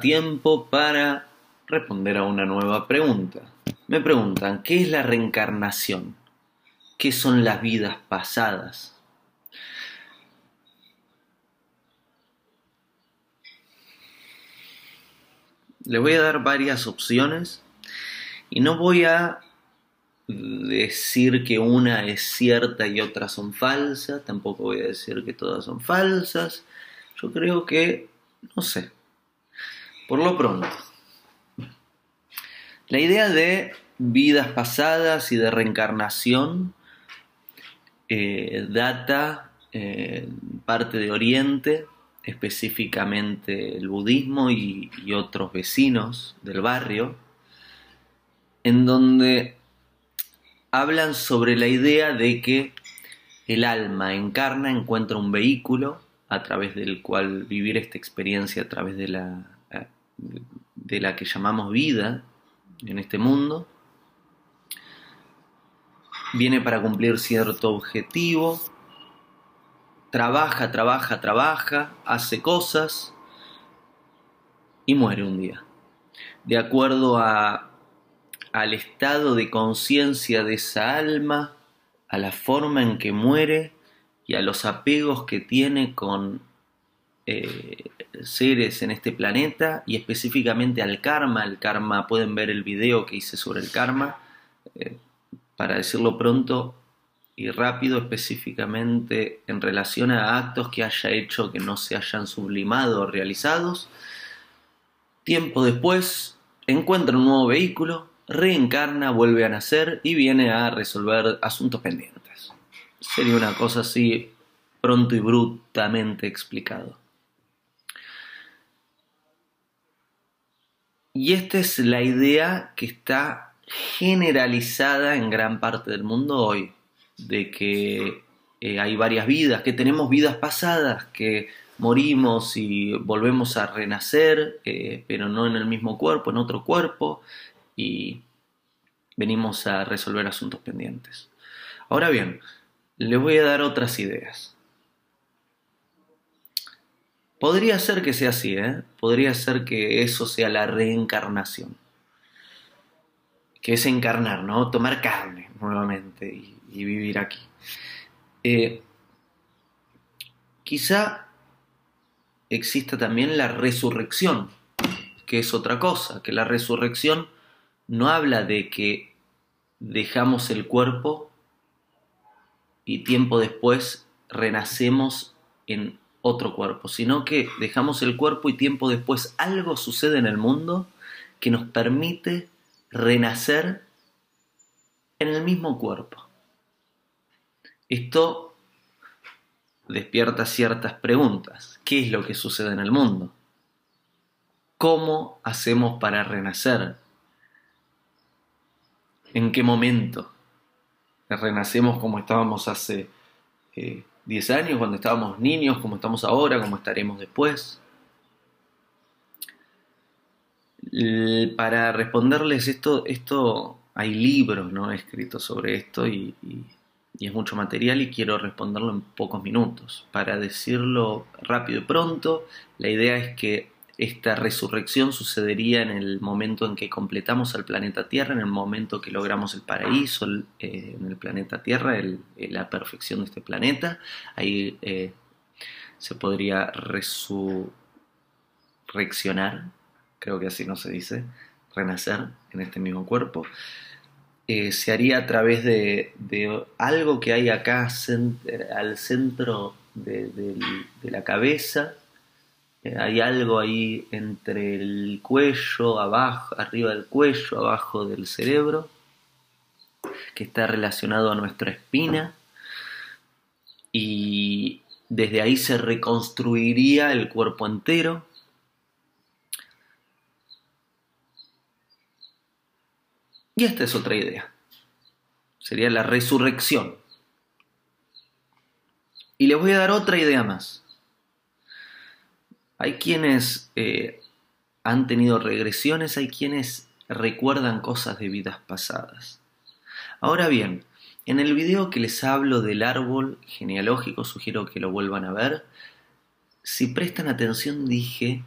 tiempo para responder a una nueva pregunta. Me preguntan, ¿qué es la reencarnación? ¿Qué son las vidas pasadas? Le voy a dar varias opciones y no voy a decir que una es cierta y otras son falsas, tampoco voy a decir que todas son falsas. Yo creo que, no sé, por lo pronto, la idea de vidas pasadas y de reencarnación eh, data eh, parte de Oriente, específicamente el budismo y otros vecinos del barrio, en donde hablan sobre la idea de que el alma encarna, encuentra un vehículo a través del cual vivir esta experiencia, a través de la, de la que llamamos vida en este mundo. Viene para cumplir cierto objetivo, trabaja, trabaja, trabaja, hace cosas y muere un día. De acuerdo a al estado de conciencia de esa alma, a la forma en que muere y a los apegos que tiene con eh, seres en este planeta y específicamente al karma. El karma, pueden ver el video que hice sobre el karma, eh, para decirlo pronto y rápido, específicamente en relación a actos que haya hecho que no se hayan sublimado o realizados. Tiempo después, encuentra un nuevo vehículo, reencarna, vuelve a nacer y viene a resolver asuntos pendientes. Sería una cosa así pronto y brutamente explicado. Y esta es la idea que está generalizada en gran parte del mundo hoy, de que eh, hay varias vidas, que tenemos vidas pasadas, que morimos y volvemos a renacer, eh, pero no en el mismo cuerpo, en otro cuerpo, y venimos a resolver asuntos pendientes. Ahora bien, le voy a dar otras ideas. Podría ser que sea así, ¿eh? Podría ser que eso sea la reencarnación. Que es encarnar, ¿no? Tomar carne nuevamente y, vivir aquí. Eh, quizá exista también la resurrección, que es otra cosa, que la resurrección no habla de que dejamos el cuerpo y tiempo después renacemos en otro cuerpo, sino que dejamos el cuerpo y tiempo después algo sucede en el mundo que nos permite renacer en el mismo cuerpo. Esto despierta ciertas preguntas. ¿Qué es lo que sucede en el mundo? ¿Cómo hacemos para renacer? en qué momento renacemos como estábamos hace 10 eh, años, cuando estábamos niños, como estamos ahora, como estaremos después. Para responderles esto, esto hay libros ¿no? escritos sobre esto y, y es mucho material y quiero responderlo en pocos minutos. Para decirlo rápido y pronto, la idea es que esta resurrección sucedería en el momento en que completamos el planeta Tierra, en el momento que logramos el paraíso eh, en el planeta Tierra, la perfección de este planeta. Ahí eh, se podría resurreccionar, creo que así no se dice, renacer en este mismo cuerpo. Eh, se haría a través de, algo que hay acá al centro de la cabeza, eh, hay algo ahí entre el cuello, abajo, arriba del cuello, abajo del cerebro, que está relacionado a nuestra espina y desde ahí se reconstruiría el cuerpo entero. Y esta es otra idea. Sería la resurrección. Y les voy a dar otra idea más. Hay quienes eh, han tenido regresiones, hay quienes recuerdan cosas de vidas pasadas. Ahora bien, en el video que les hablo del árbol genealógico, sugiero que lo vuelvan a ver. Si prestan atención, dije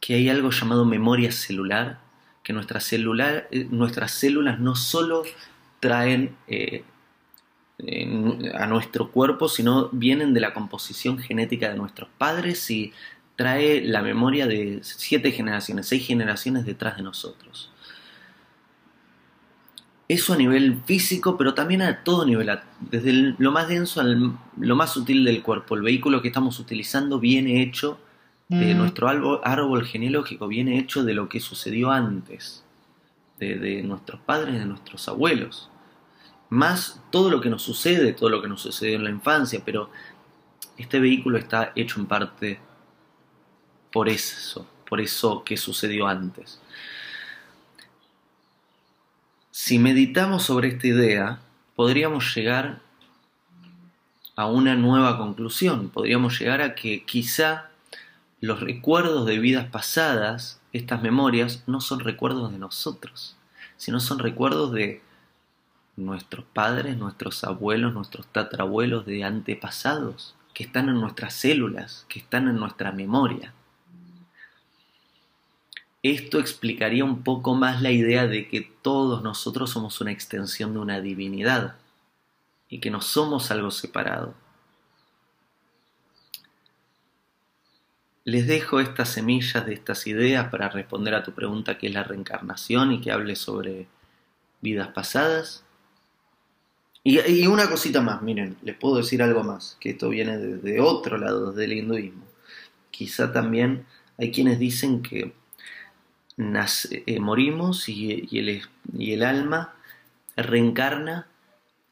que hay algo llamado memoria celular, que nuestra celular, eh, nuestras células no solo traen eh, a nuestro cuerpo, sino vienen de la composición genética de nuestros padres y trae la memoria de siete generaciones, seis generaciones detrás de nosotros. Eso a nivel físico, pero también a todo nivel, desde lo más denso al lo más sutil del cuerpo. El vehículo que estamos utilizando viene hecho de mm. nuestro árbol, genealógico, viene hecho de lo que sucedió antes, de, de nuestros padres, de nuestros abuelos más todo lo que nos sucede, todo lo que nos sucedió en la infancia, pero este vehículo está hecho en parte por eso, por eso que sucedió antes. Si meditamos sobre esta idea, podríamos llegar a una nueva conclusión, podríamos llegar a que quizá los recuerdos de vidas pasadas, estas memorias, no son recuerdos de nosotros, sino son recuerdos de nuestros padres, nuestros abuelos, nuestros tatarabuelos de antepasados, que están en nuestras células, que están en nuestra memoria. Esto explicaría un poco más la idea de que todos nosotros somos una extensión de una divinidad y que no somos algo separado. Les dejo estas semillas de estas ideas para responder a tu pregunta que es la reencarnación y que hable sobre vidas pasadas y, una cosita más, miren, les puedo decir algo más, que esto viene de, otro lado, del hinduismo. Quizá también hay quienes dicen que eh, morimos y, el, y, el, alma reencarna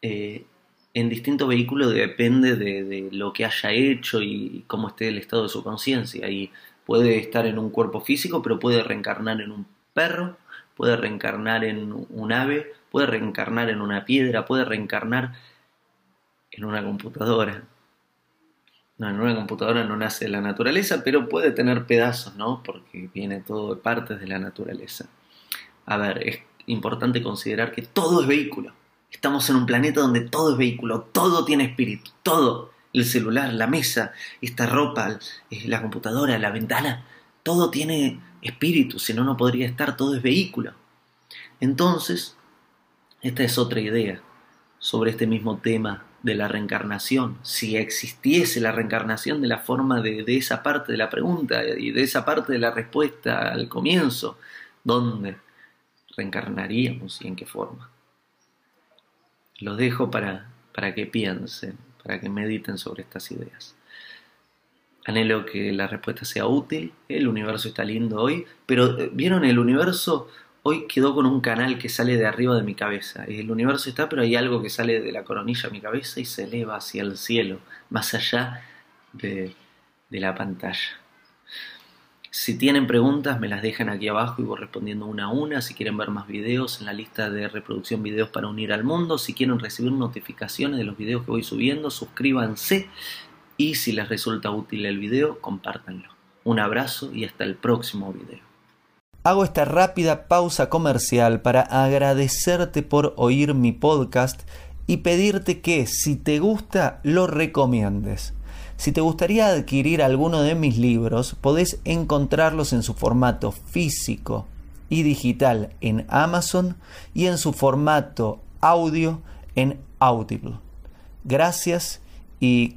eh, en distintos vehículos, depende de, de, lo que haya hecho y cómo esté el estado de su conciencia. Y puede estar en un cuerpo físico, pero puede reencarnar en un perro, puede reencarnar en un ave, puede reencarnar en una piedra, puede reencarnar en una computadora. No, en una computadora no nace la naturaleza, pero puede tener pedazos, ¿no? Porque viene todo de partes de la naturaleza. A ver, es importante considerar que todo es vehículo. Estamos en un planeta donde todo es vehículo, todo tiene espíritu, todo. El celular, la mesa, esta ropa, la computadora, la ventana, todo tiene espíritu, si no, no podría estar, todo es vehículo. Entonces, esta es otra idea sobre este mismo tema de la reencarnación. Si existiese la reencarnación de la forma de, esa parte de la pregunta y de esa parte de la respuesta al comienzo, ¿dónde reencarnaríamos y en qué forma? Los dejo para, para que piensen, para que mediten sobre estas ideas. Anhelo que la respuesta sea útil. El universo está lindo hoy, pero eh, ¿vieron el universo? hoy quedó con un canal que sale de arriba de mi cabeza. El universo está, pero hay algo que sale de la coronilla de mi cabeza y se eleva hacia el cielo, más allá de, la pantalla. Si tienen preguntas, me las dejan aquí abajo y voy respondiendo una a una. Si quieren ver más videos en la lista de reproducción videos para unir al mundo. Si quieren recibir notificaciones de los videos que voy subiendo, suscríbanse. Y si les resulta útil el video, compártanlo. Un abrazo y hasta el próximo video. Hago esta rápida pausa comercial para agradecerte por oír mi podcast y pedirte que si te gusta lo recomiendes. Si te gustaría adquirir alguno de mis libros, podés encontrarlos en su formato físico y digital en Amazon y en su formato audio en Audible. Gracias y